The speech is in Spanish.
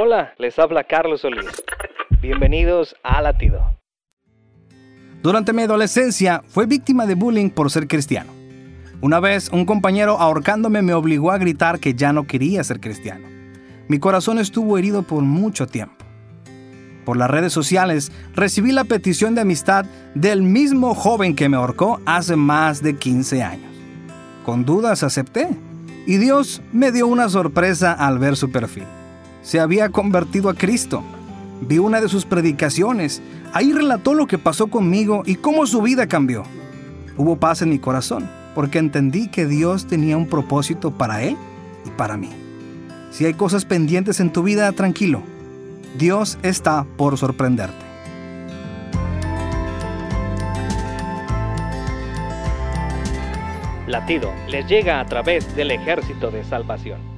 Hola, les habla Carlos Solís. Bienvenidos a Latido. Durante mi adolescencia fue víctima de bullying por ser cristiano. Una vez un compañero ahorcándome me obligó a gritar que ya no quería ser cristiano. Mi corazón estuvo herido por mucho tiempo. Por las redes sociales recibí la petición de amistad del mismo joven que me ahorcó hace más de 15 años. Con dudas acepté y Dios me dio una sorpresa al ver su perfil. Se había convertido a Cristo. Vi una de sus predicaciones. Ahí relató lo que pasó conmigo y cómo su vida cambió. Hubo paz en mi corazón porque entendí que Dios tenía un propósito para él y para mí. Si hay cosas pendientes en tu vida, tranquilo. Dios está por sorprenderte. Latido les llega a través del ejército de salvación.